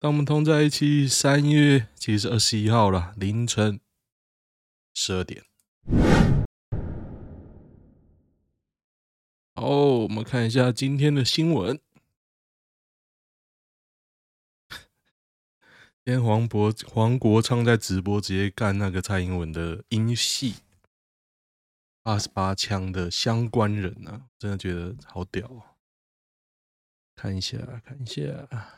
当我们同在一起，三月其实是二十一号了，凌晨十二点。好，我们看一下今天的新闻。今天黄渤、黄国昌在直播直接干那个蔡英文的英系八十八枪的相关人啊，真的觉得好屌啊！看一下，看一下。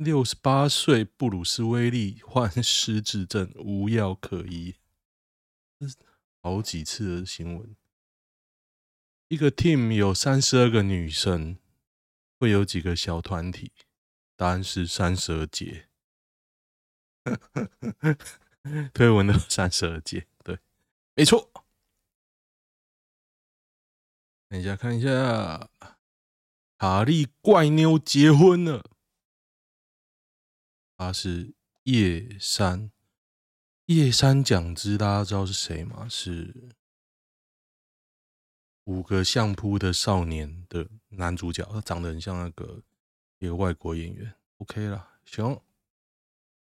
六十八岁布鲁斯威利患失智症，无药可医。好几次的新闻。一个 team 有三十二个女生，会有几个小团体？答案是三十二节。推文的三十二节，对，没错。等一下，看一下，卡莉怪妞结婚了。他是叶山，叶山奖之，大家知道是谁吗？是五个相扑的少年的男主角，他长得很像那个一个外国演员。OK 了，行。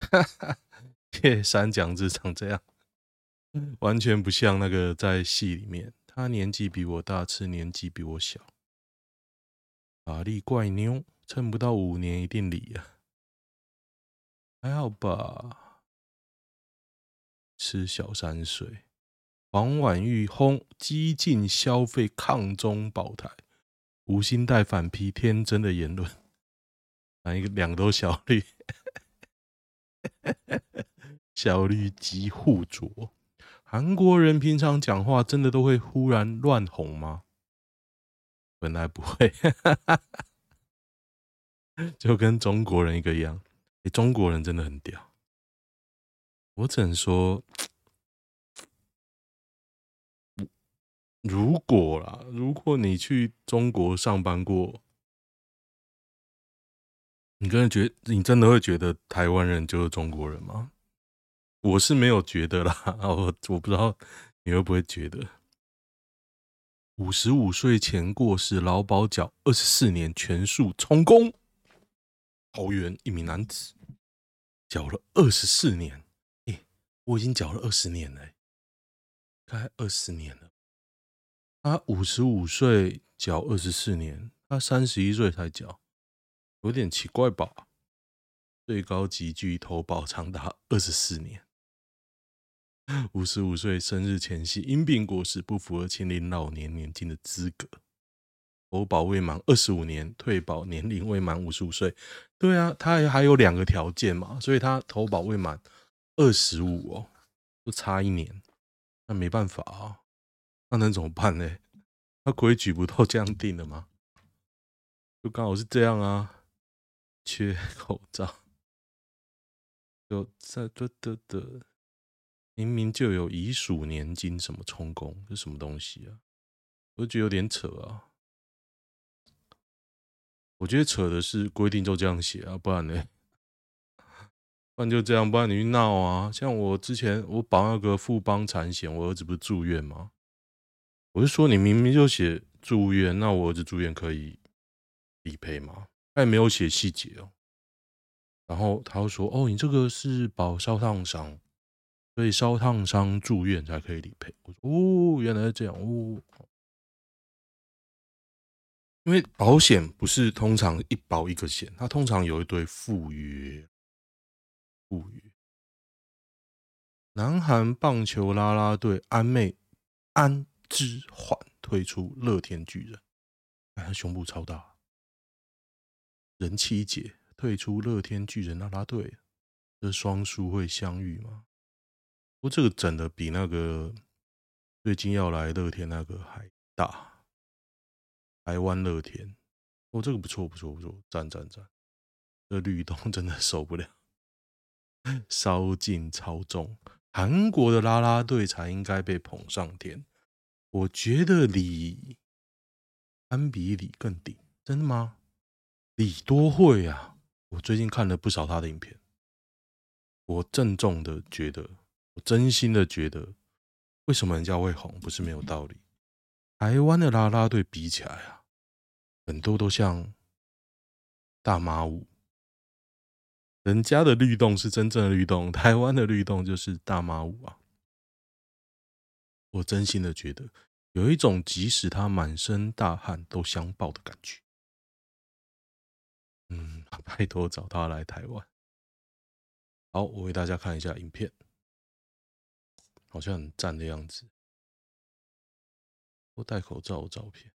叶山奖之长这样，完全不像那个在戏里面。他年纪比我大，是年纪比我小。法力怪妞，撑不到五年一定离啊。还好吧，吃小三水。黄婉玉轰激进消费抗中保台，吴欣岱反批天真的言论。哪一个两个都小绿？小绿极护着。韩国人平常讲话真的都会忽然乱哄吗？本来不会，就跟中国人一个样。中国人真的很屌，我只能说，如果啦，如果你去中国上班过，你真的觉得你真的会觉得台湾人就是中国人吗？我是没有觉得啦，我我不知道你会不会觉得，五十五岁前过世，劳保缴二十四年全数充公。桃园一名男子。缴了二十四年，欸，我已经缴了二十年了，欸，该二十年了。他五十五岁缴二十四年，他三十一岁才缴，有点奇怪吧？最高级距投保长达二十四年，五十五岁生日前夕因病过世，不符合清领老年年金的资格。投保未满二十五年，退保年龄未满五十五岁。对啊，他还有两个条件嘛，所以他投保未满二十五哦，就差一年。那没办法啊，那能怎么办呢？那规矩不都这样定的吗？就刚好是这样啊，缺口罩，就在得得得，明明就有遗属年金什么充公，这什么东西啊？我觉得有点扯啊。我觉得扯的是规定就这样写啊，不然呢？不然就这样，不然你去闹啊！像我之前我保那个富邦产险，我儿子不是住院吗？我就说你明明就写住院，那我儿子住院可以理赔吗？他也没有写细节哦。然后他又说：“哦，你这个是保烧烫伤，所以烧烫伤住院才可以理赔。”我说：“哦，原来是这样哦。”因为保险不是通常一保一个险，它通常有一堆附约。附约。南韩棒球啦啦队安妹安之缓退出乐天巨人，哎，他胸部超大，人妻姐退出乐天巨人啦啦队，这双输会相遇吗？不过这个整的比那个最近要来乐天那个还大。台湾乐天，哦，这个不错不错不错，赞赞赞！这律动真的受不了，烧劲超重。韩国的啦啦队才应该被捧上天，我觉得李安比李更顶，真的吗？李多慧啊，我最近看了不少他的影片，我郑重的觉得，我真心的觉得，为什么人家会红，不是没有道理。台湾的啦啦队比起来啊。很多都像大妈舞，人家的律动是真正的律动，台湾的律动就是大妈舞啊！我真心的觉得有一种即使他满身大汗都相抱的感觉。嗯，拜托找他来台湾。好，我为大家看一下影片，好像很赞的样子。我戴口罩的照片。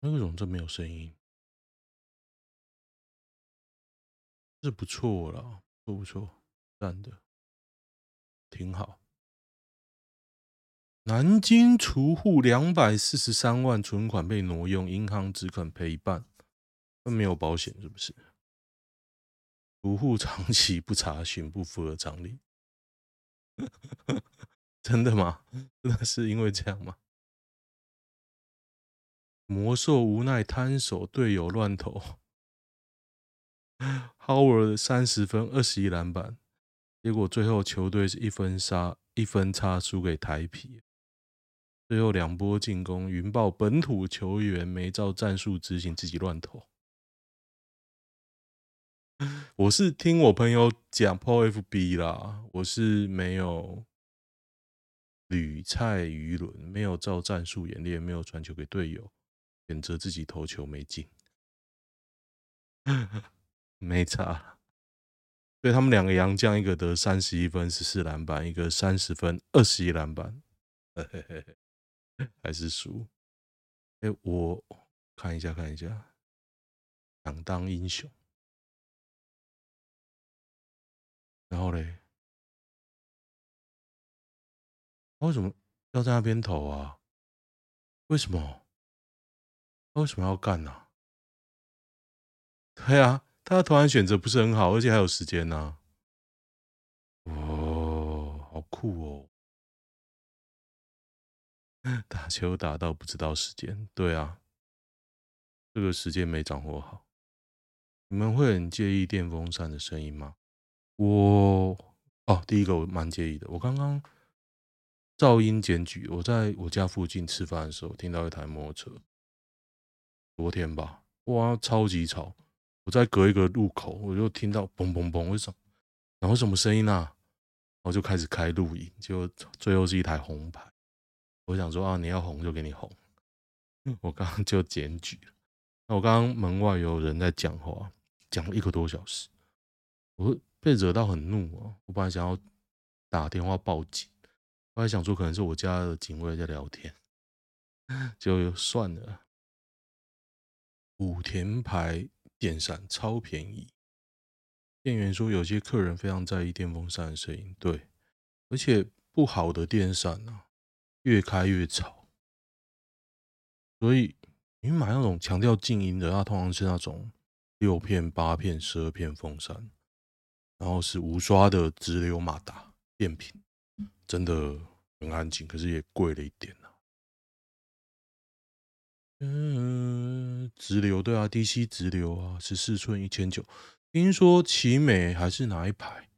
那为什么这没有声音？是不错了，不不错，赞的，挺好。南京储户两百四十三万存款被挪用，银行只肯赔一半，那没有保险是不是？储户长期不查询，不符合常理。真的吗？真的是因为这样吗？魔兽无奈摊手，队友乱投。Howard 三十分，二十一篮板，结果最后球队是一分差，一分差输给台啤。最后两波进攻，云豹本土球员没照战术执行，自己乱投。我是听我朋友讲 PO FB 啦，我是没有屡菜鱼轮，没有照战术演练，没有传球给队友。选择自己投球没进，没差。所以他们两个洋将，一个得三十一分十四篮板，一个三十分二十一篮板，还是输。哎，我看一下看一下，想当英雄。然后嘞，为什么要在那边投啊？为什么？他为什么要干呢、啊？对啊，他的投篮选择不是很好，而且还有时间呢、啊。哦，好酷哦！打球打到不知道时间，对啊，这个时间没掌握好。你们会很介意电风扇的声音吗？我哦，第一个我蛮介意的。我刚刚噪音检举，我在我家附近吃饭的时候听到一台摩托车。昨天吧，哇，超级吵！我在隔一个路口，我就听到嘣嘣嘣，为什么？然后什么声音啊？然后就开始开录影，就最后是一台红牌。我想说啊，你要红就给你红。我刚刚就检举了。那我刚刚门外有人在讲话，讲了一个多小时，我被惹到很怒啊！我本来想要打电话报警，后来想说可能是我家的警卫在聊天，就算了。武田牌电扇超便宜，店员说有些客人非常在意电风扇的声音，对，而且不好的电扇啊，越开越吵，所以你买那种强调静音的，它通常是那种六片、八片、十二片风扇，然后是无刷的直流马达变频，真的很安静，可是也贵了一点。嗯，直流对啊，DC 直流啊，十四寸一千九。听说奇美还是哪一排，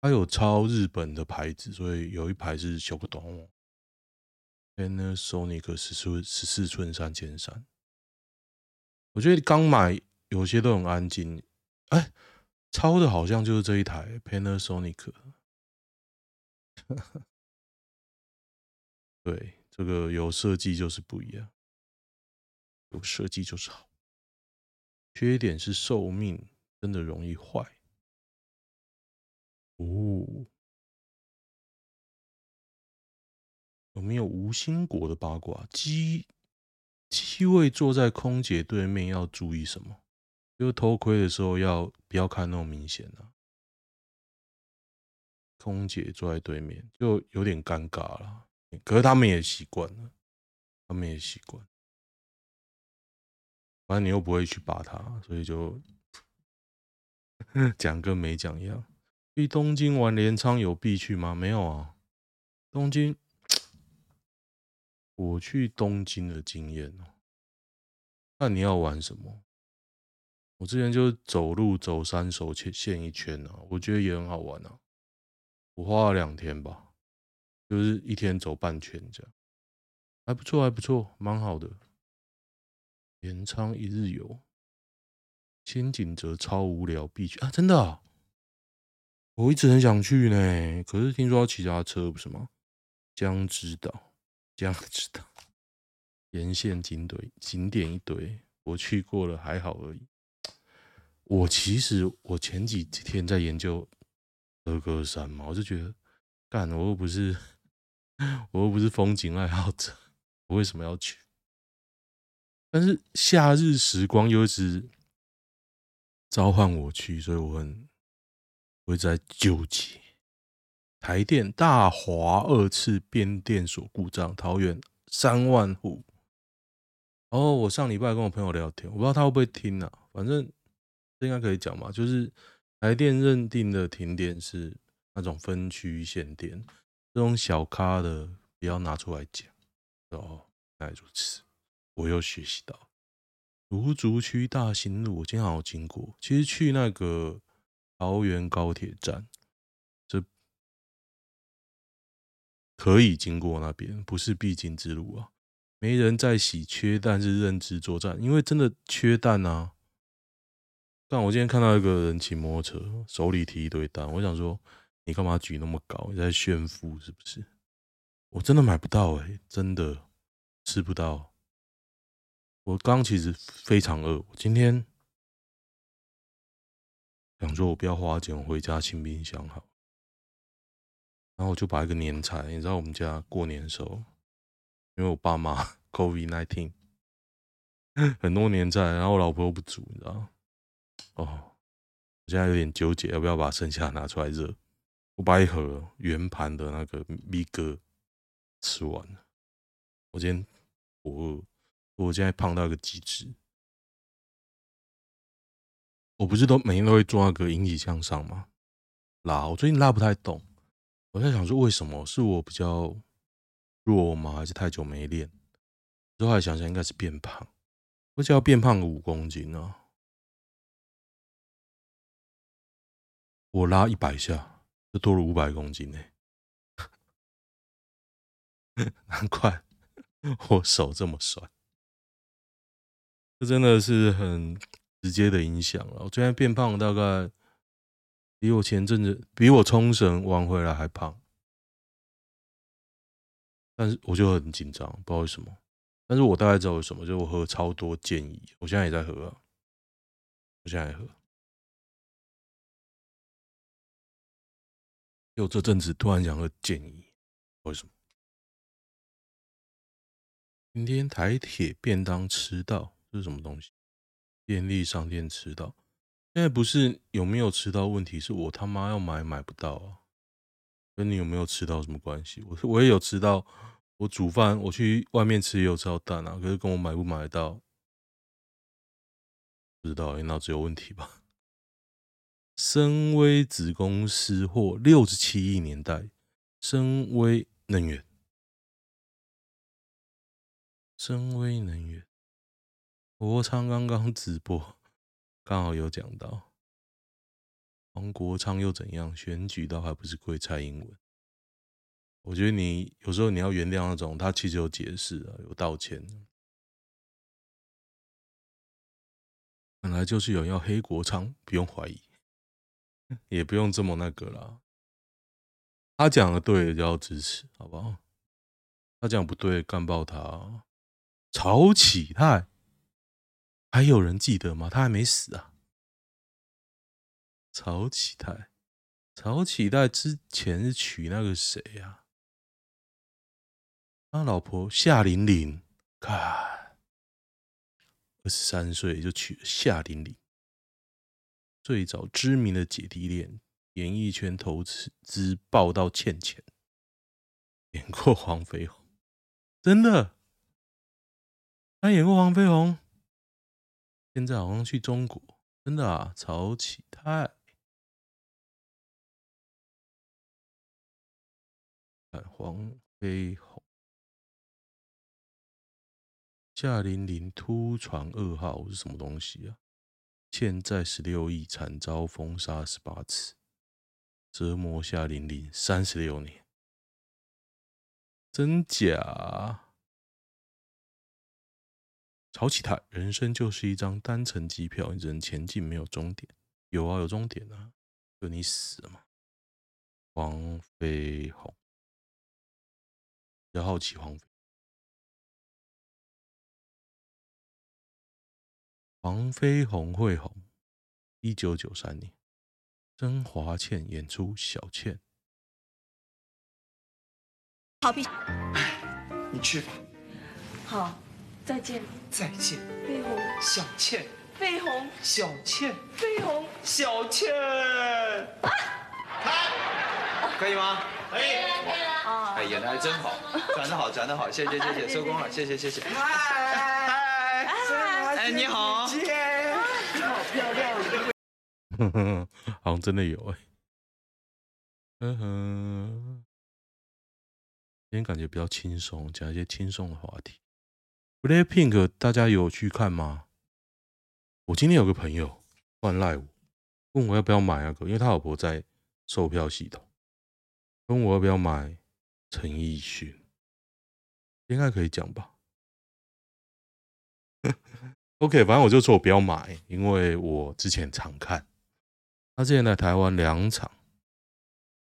它有抄日本的牌子，所以有一排是小不懂。Panasonic 十四十四寸三千三，我觉得刚买有些都很安静。哎，抄的好像就是这一台 Panasonic。对，这个有设计就是不一样。有设计就是好，缺点是寿命真的容易坏。哦，有没有吴兴国的八卦？机机位坐在空姐对面要注意什么？就偷窥的时候要不要看那么明显、啊？空姐坐在对面就有点尴尬了，可是他们也习惯了，他们也习惯。反正你又不会去把它，所以就 讲跟没讲一样。去东京玩镰仓有必去吗？没有啊。东京，我去东京的经验哦。那你要玩什么？我之前就走路走三手线一圈啊，我觉得也很好玩啊。我花了两天吧，就是一天走半圈这样，还不错，还不错，蛮好的。镰仓一日游，千景则超无聊必去啊！真的，我一直很想去呢，可是听说要骑脚踏车不是吗？江之岛，江之岛，沿线景堆景点一堆，我去过了，还好而已。我其实我前几天在研究和歌山嘛，我就觉得，干，我又不是，我又不是风景爱好者，我为什么要去？但是夏日时光又一直召唤我去，所以我很，我在纠结。台电大华二次变电所故障，桃园三万户。哦，我上礼拜跟我朋友聊天，我不知道他会不会听啊，反正。这应该可以讲吧？就是台电认定的停电是那种分区限电，这种小咖的不要拿出来讲。哦，原来如此，我又学习到。芦竹区大新路，我经常有经过。其实去那个桃园高铁站，这可以经过那边，不是必经之路啊。没人在洗缺蛋是认知作战，因为真的缺蛋啊。但我今天看到一个人骑摩托车，手里提一堆蛋，我想说，你干嘛举那么高？你在炫富是不是？我真的买不到哎、欸，真的吃不到。我刚其实非常饿，我今天想说我不要花钱，我回家清冰箱好。然后我就把一个年菜，你知道我们家过年的时候，因为我爸妈 COVID nineteen 很多年菜，然后我老婆又不煮，你知道。哦，我现在有点纠结，要不要把剩下拿出来热？我把一盒圆盘的那个米哥吃完了。我今天我我现在胖到一个极致。我不是都每天都会做那个引体向上吗？拉，我最近拉不太动。我在想说，为什么是我比较弱吗？还是太久没练？之后来想想，应该是变胖。我只要变胖个五公斤呢、啊。我拉一百下，就多了五百公斤呢，难怪我手这么酸，这真的是很直接的影响了。我最近变胖，大概比我前阵子比我冲绳玩回来还胖，但是我就很紧张，不知道为什么。但是我大概知道为什么，就是我喝超多建议，我现在也在喝啊，我现在也喝。就这阵子突然想喝建议，为什么？今天台铁便当吃到，这是什么东西？便利商店吃到，现在不是有没有吃到问题，是我他妈要买买不到啊！跟你有没有吃到什么关系？我我也有吃到，我煮饭我去外面吃也有吃到蛋啊，可是跟我买不买得到，不知道，脑子有问题吧？森威子公司或六十七亿年代，森威能源，森威能源，国昌刚刚直播，刚好有讲到，黄国昌又怎样？选举倒还不是归蔡英文？我觉得你有时候你要原谅那种，他其实有解释啊，有道歉。本来就是有要黑国昌，不用怀疑。也不用这么那个啦，他讲的对就要支持，好不好？他讲不对，干爆他。曹启泰还有人记得吗？他还没死啊。曹启泰，曹启泰之前是娶那个谁呀？他老婆夏玲玲，看二十三岁就娶了夏玲玲。最早知名的姐弟恋，演艺圈投资爆到欠钱，演过黄飞鸿，真的，他演过黄飞鸿，现在好像去中国，真的啊，曹启泰，黄飞鸿，夏玲玲突传噩耗是什么东西啊？欠债十六亿，惨遭封杀十八次，折磨夏玲玲三十六年，真假？潮起他，人生就是一张单程机票，你只能前进，没有终点。有啊，有终点啊，就你死了嘛。黄飞鸿，比较好奇黄飞。黄飞鸿会红，一九九三年，曾华倩演出小倩。好，你去吧。好，再见。再见。飞鸿，小倩。飞鸿，小倩。飞鸿，小倩。啊！开，可以吗？可以了，可以了。啊！哎，演的还真好，转的好，转的好，谢谢谢谢，收工了，谢谢谢谢。嗨。哎，你好，姐，好漂亮。哼哼，好像真的有哎。嗯哼，今天感觉比较轻松，讲一些轻松的话题。Blackpink 大家有去看吗？我今天有个朋友换赖我，问我要不要买那个，因为他老婆在售票系统，问我要不要买陈奕迅，应该可以讲吧。OK，反正我就说我不要买，因为我之前常看。他之前来台湾两场，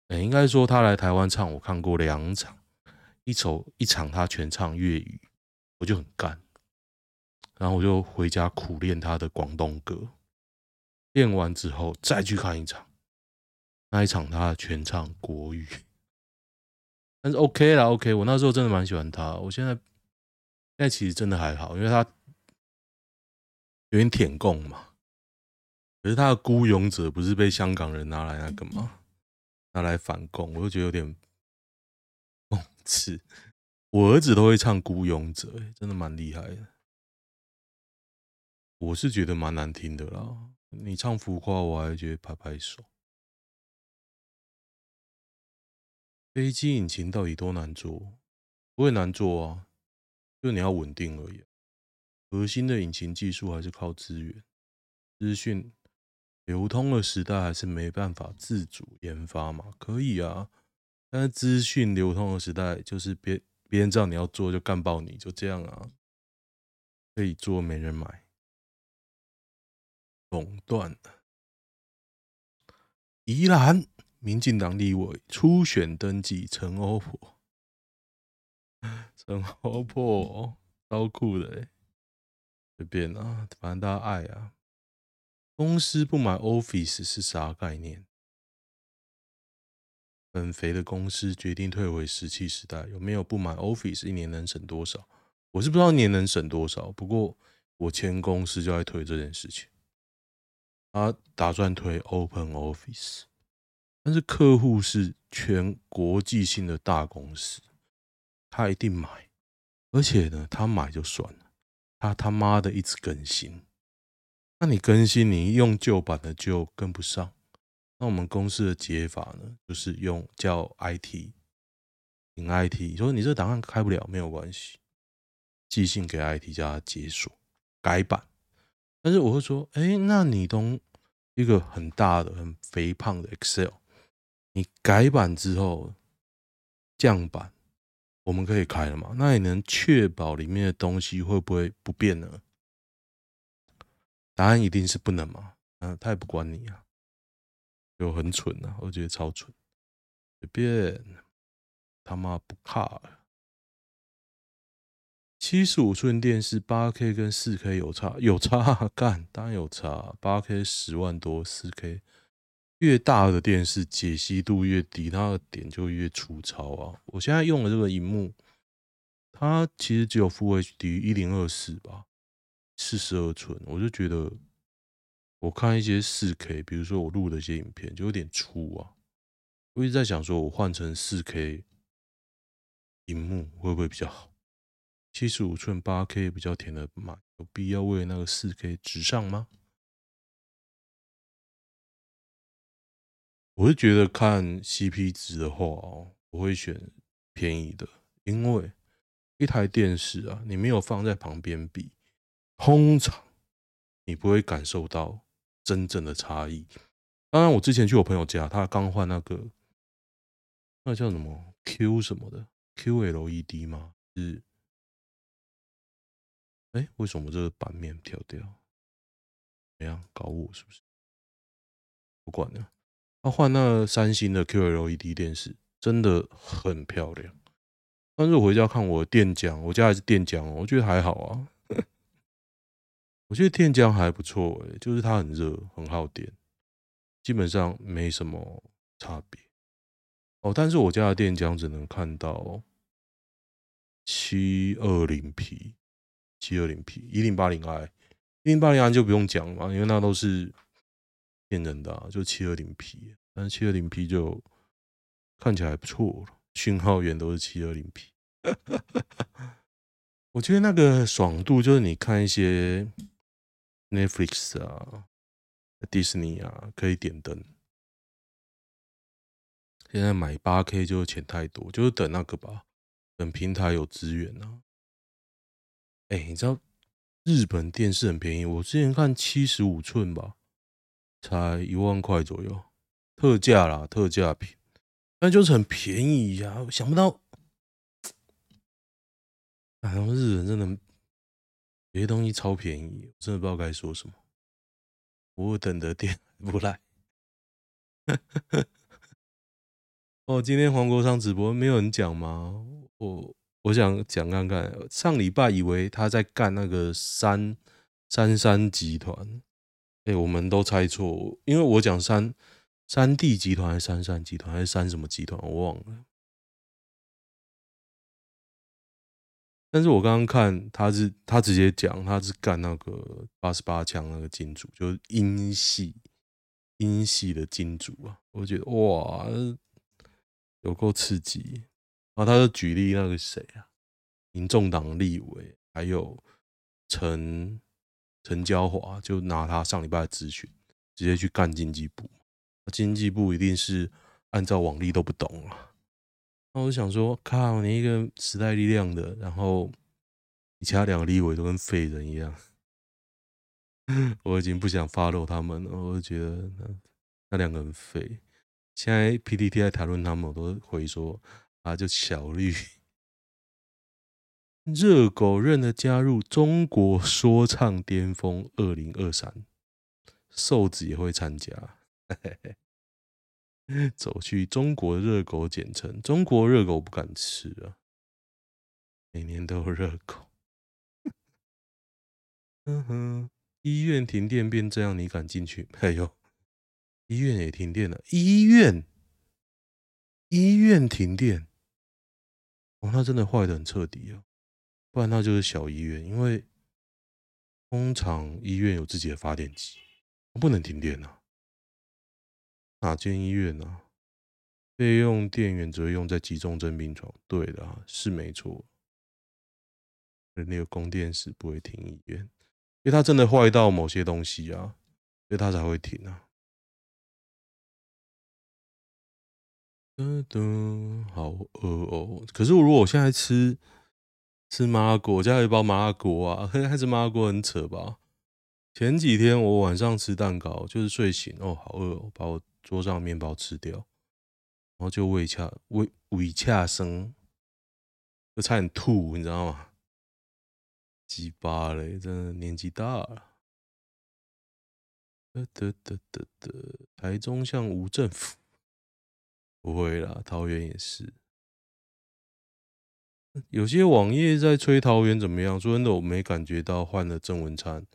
哎，应该说他来台湾唱，我看过两场，一首一场他全唱粤语，我就很干，然后我就回家苦练他的广东歌，练完之后再去看一场，那一场他全唱国语，但是 OK 啦，OK，我那时候真的蛮喜欢他，我现在现在其实真的还好，因为他。有点舔共嘛，可是他的《孤勇者》不是被香港人拿来那个吗？拿来反共，我就觉得有点讽刺。我儿子都会唱《孤勇者》，真的蛮厉害的。我是觉得蛮难听的啦，你唱浮夸，我还觉得拍拍手。飞机引擎到底多难做？不会难做啊，就你要稳定而已。核心的引擎技术还是靠资源，资讯流通的时代还是没办法自主研发嘛？可以啊，但是资讯流通的时代就是别别人知道你要做就干爆你，就这样啊，可以做没人买，垄断。宜兰民进党立委初选登记陈欧珀，陈欧珀超酷的欸随便啊，反正大家爱啊。公司不买 Office 是啥概念？很肥的公司决定退回石器时代，有没有不买 Office 一年能省多少？我是不知道一年能省多少，不过我前公司就在推这件事情。他打算推 Open Office，但是客户是全国际性的大公司，他一定买，而且呢，他买就算了。他他妈的一直更新，那你更新，你用旧版的就跟不上。那我们公司的解法呢，就是用叫 IT，请 IT 说你这档案开不了，没有关系，寄信给 IT 叫他解锁改版。但是我会说，哎，那你懂一个很大的、很肥胖的 Excel，你改版之后降版。我们可以开了嘛？那你能确保里面的东西会不会不变呢？答案一定是不能嘛。嗯，他也不管你啊，就很蠢啊，我觉得超蠢。随便，他妈不怕。七十五寸电视八 K 跟四 K 有差？有差，干，当然有差。八 K 十万多，四 K。越大的电视解析度越低，它的点就越粗糙啊！我现在用的这个荧幕，它其实只有 Full HD 一零二四吧，四十二寸，我就觉得我看一些四 K，比如说我录的一些影片，就有点粗啊。我一直在想说，我换成四 K 荧幕会不会比较好？七十五寸八 K 比较甜的买，有必要为那个四 K 直上吗？我是觉得看 CP 值的话哦，我会选便宜的，因为一台电视啊，你没有放在旁边比，通常你不会感受到真正的差异。当然，我之前去我朋友家，他刚换那个，那叫什么 Q 什么的 QLED 吗？是，哎，为什么这个版面跳掉？怎样搞我是不是？不管了，他换那个三星的 QLED 电视，真的很漂亮。但是我回家看我的电浆，我家还是电浆，我觉得还好啊。我觉得电浆还不错，哎，就是它很热，很耗电，基本上没什么差别。哦，但是我家的电浆只能看到七二零 P、七二零 P、一零八零 I、一零八零 I 就不用讲了嘛，因为那都是骗人的，就七二零 P。但是七二零 P 就看起来还不错了，讯号源都是七二零 P。我觉得那个爽度就是你看一些 Netflix 啊、迪士尼啊，可以点灯。现在买八 K 就钱太多，就是等那个吧，等平台有资源啊。哎、你知道日本电视很便宜，我之前看七十五寸吧，才一万块左右，特价啦，特价品，但就是很便宜呀、想不到。好像日本真的有些东西超便宜，我真的不知道该说什么。我等的电 不来。哦，今天黄国昌直播没有人讲吗？我我想讲看看。上礼拜以为他在干那个三三三集团，哎，我们都猜错，因为我讲三三 D 集团还是三三集团还是三什么集团，我忘了。但是我刚刚看他是，他直接讲他是干那个八十八枪那个金主，就是英系英系的金主啊，我觉得哇，有够刺激。然后他就举例那个谁啊，民众党立委，还有陈陈椒华，就拿他上礼拜的咨询，直接去干经济部，经济部一定是按照往例都不懂了。那我想说，靠你一个时代力量的，然后你其他两个立委都跟废人一样，我已经不想 follow 他们了。我就觉得那那两个人废。现在 PTT 在谈论他们，我都会说啊，就小绿热狗认的加入中国说唱巅峰二零二三，瘦子也会参加。嘿嘿嘿走去中国热狗，简称中国热狗，不敢吃啊！每年都有热狗。嗯哼，医院停电变这样，你敢进去？哎呦，医院也停电了！医院，医院停电，哦，那真的坏得很彻底啊！不然那就是小医院，因为通常医院有自己的发电机，不能停电啊。哪间医院呢、啊？备用电源只会用在急重症病床。对的、啊，是没错。那个供电时不会停医院，因为它真的坏到某些东西啊，所以它才会停啊。噔噔，好饿哦！可是我如果我现在吃吃麻辣锅，我家有一包麻辣锅啊，还是麻辣锅很扯吧？前几天我晚上吃蛋糕，就是睡醒哦，好饿哦，把我。桌上面包吃掉，然后就胃恰胃胃恰生，就差点吐，你知道吗？鸡巴嘞，真的年纪大了。得得得得得，台中像无政府，不会啦，桃园也是。有些网页在吹桃园怎么样？说真的，我没感觉到换了郑文灿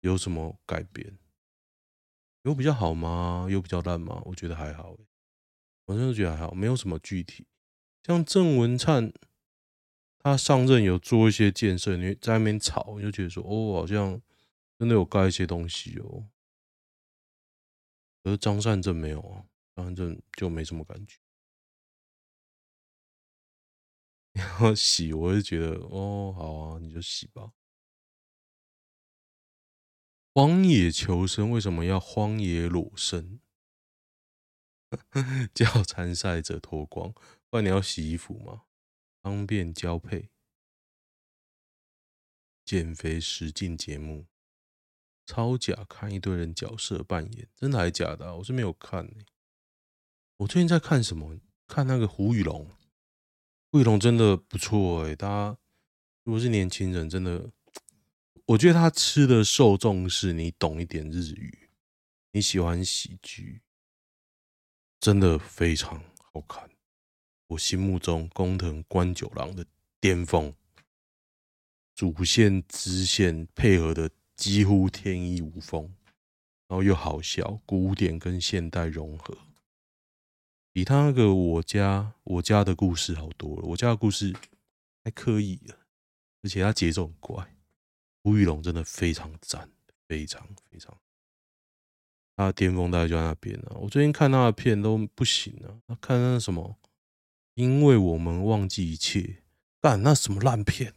有什么改变。有比较好吗？有比较烂吗？我觉得还好，我真的觉得还好，没有什么具体。像郑文灿，他上任有做一些建设，你在那边吵，你就觉得说，哦，好像真的有盖一些东西哦。而张善政没有啊，张善政就没什么感觉。然后洗，我就觉得，哦，好啊，你就洗吧。荒野求生为什么要荒野裸身？叫参赛者脱光，不然你要洗衣服吗？方便交配。减肥实境节目，超假，看一堆人角色扮演，真的还是假的？我是没有看欸。我最近在看什么？看那个胡宇龙，胡宇龙真的不错欸。大家如果是年轻人，真的，我觉得他吃的受众是你懂一点日语，你喜欢喜剧，真的非常好看。我心目中工藤官九郎的巅峰，主线支线配合的几乎天衣无缝，然后又好笑，古典跟现代融合，比他那个我家我家的故事好多了。我家的故事还可以，而且他节奏很怪。吴宇龙真的非常赞，非常非常，他的巅峰大概就在那边了。我最近看他的片都不行了，他看那什么。因为我们忘记一切，干那什么烂片，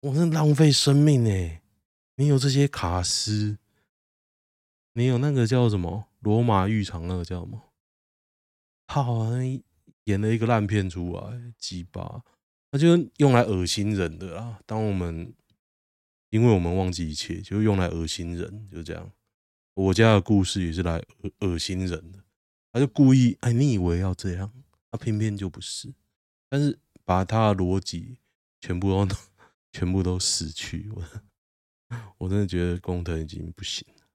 我是浪费生命哎！你有这些卡司，你有那个叫什么罗马浴场那个叫什么？他好像演了一个烂片出来，鸡巴，那就用来恶心人的啦。当我们因为我们忘记一切，就用来恶心人，就这样。我家的故事也是来恶心人的，他就故意哎，你以为要这样？他偏偏就不是，但是把他的逻辑全部都 全部都死去，我真的觉得工藤已经不行了。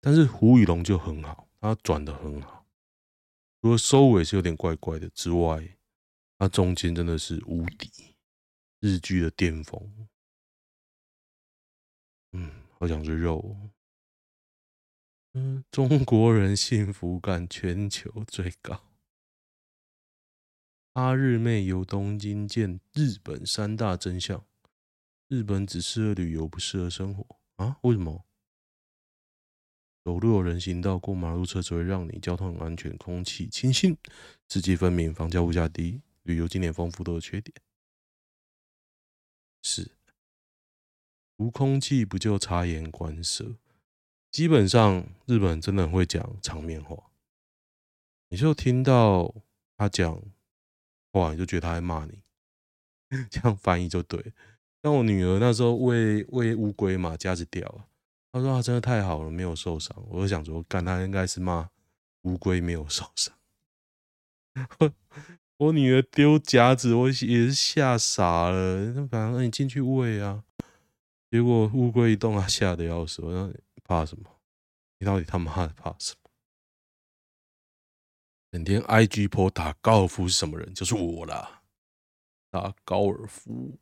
但是胡宇龙就很好，他转得很好，除了收尾是有点怪怪的之外，他中间真的是无敌日剧的巅峰。嗯，好想吃肉。嗯，中国人幸福感全球最高。阿日妹游东京见日本三大真相：日本只适合旅游，不适合生活啊？为什么？走路有人行道，过马路车只会让你交通很安全，空气清新，四季分明，房价物价低，旅游景点丰富都有缺点。是，无空气不就察言观色？基本上日本真的会讲场面话，你就听到他讲。哇！你就觉得他在骂你，这样翻译就对。像我女儿那时候喂喂乌龟嘛，夹子掉了，她说：“啊，真的太好了，没有受伤。”我就想说，干他应该是骂乌龟没有受伤。我女儿丢夹子，我也是吓傻了。反正你进去喂啊，结果乌龟一动，她吓得要死。我说：“怕什么？你到底他妈的怕什么？”整天 IG po 打高尔夫是什么人？就是我啦，打高尔夫。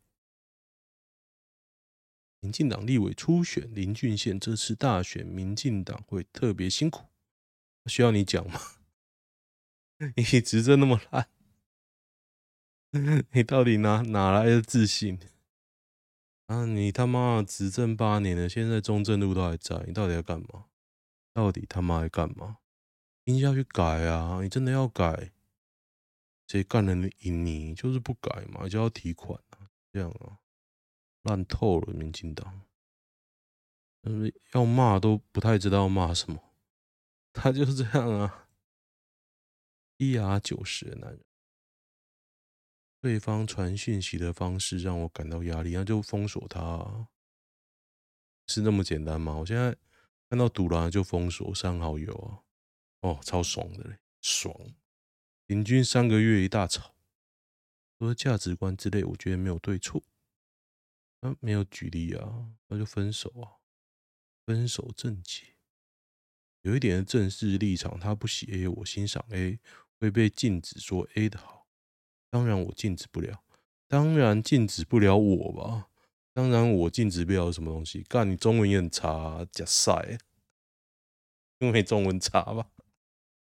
民进党立委初选，林俊宪这次大选，民进党会特别辛苦，需要你讲吗？你执政那么烂，你到底哪哪来的自信？啊，你他妈执政八年了，现在中正路都还在，你到底要干嘛？到底他妈要干嘛？应该要去改啊！你真的要改？谁干了赢你？就是不改嘛，就要提款啊！这样啊，烂透了，民进党。嗯，要骂都不太知道骂什么。他就是这样啊，一牙九十的男人。对方传讯息的方式让我感到压力，那就封锁他啊，是那么简单吗？我现在看到堵了就封锁删好友啊。哦，超爽的嘞，爽！平均三个月一大吵，说价值观之类，我觉得没有对错。啊，没有举例啊，那就分手啊，分手正解。有一点的正式立场，他不喜 A，我欣赏 A，会被禁止说 A 的好。当然我禁止不了，当然禁止不了我吧？当然我禁止不了什么东西？干，你中文也很差啊，假赛，因为中文差吧？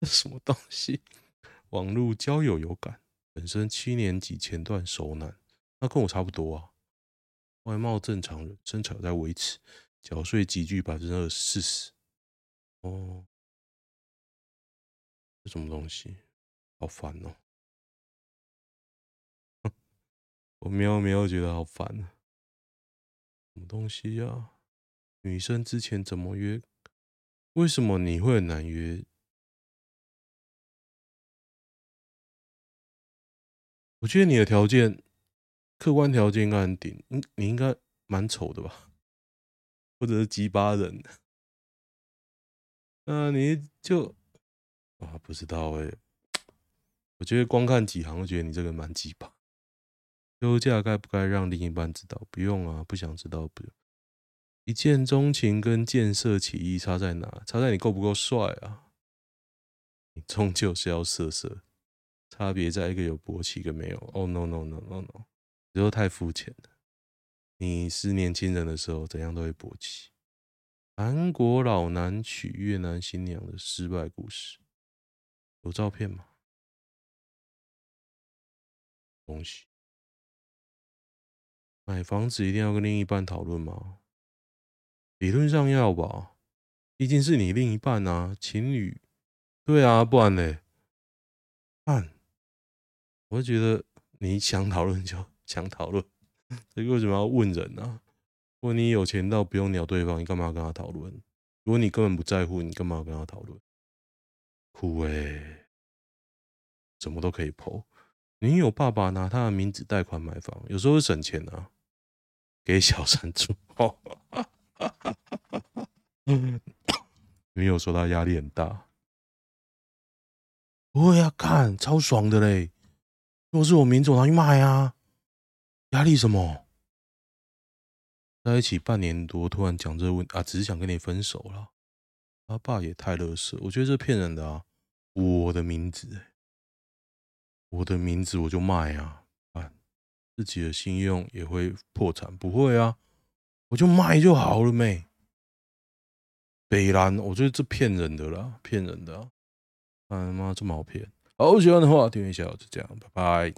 什么东西？网络交友有感，本身七年级前段熟男，那跟我差不多啊。外貌正常人，身材在维持，缴税级距百分之二十四十。哦，这什么东西？好烦哦！我喵喵觉得好烦啊。什么东西呀、啊？女生之前怎么约？为什么你会很难约？我觉得你的条件，客观条件应该很顶，你你应该蛮丑的吧？或者是鸡巴人。那你就啊，不知道哎、我觉得光看几行，我觉得你这个蛮鸡巴。休假该不该让另一半知道？不用啊，不想知道不用。一见钟情跟见色起意差在哪？差在你够不够帅啊？你终究是要色色，差别在一个有勃起，一个没有。哦、oh, no no no no no，你都太肤浅了。你是年轻人的时候，怎样都会勃起。韩国老男娶越南新娘的失败故事，有照片吗？东西，买房子一定要跟另一半讨论吗？理论上要吧，毕竟是你另一半啊，情侣。对啊，不然嘞，看，我就觉得你想讨论就想讨论，这个为什么要问人呢、啊？如果你有钱到不用鸟对方，你干嘛要跟他讨论？如果你根本不在乎，你干嘛要跟他讨论？酷诶、欸，什么都可以 po。女友爸爸拿他的名字贷款买房，有时候省钱啊，给小三住。女友说他压力很大，不会啊，看超爽的嘞。如果是我名字，我拿去卖啊，压力什么？在一起半年多，突然讲这个问啊，只是想跟你分手了。他爸也太乐色，我觉得这骗人的啊，我的名字我的名字我就卖，啊，自己的信用也会破产？不会啊，我就卖就好了没？北兰，我觉得这骗人的啦，骗人的啊！他妈这么好骗？好，喜欢的话订阅一下，就这样，拜拜。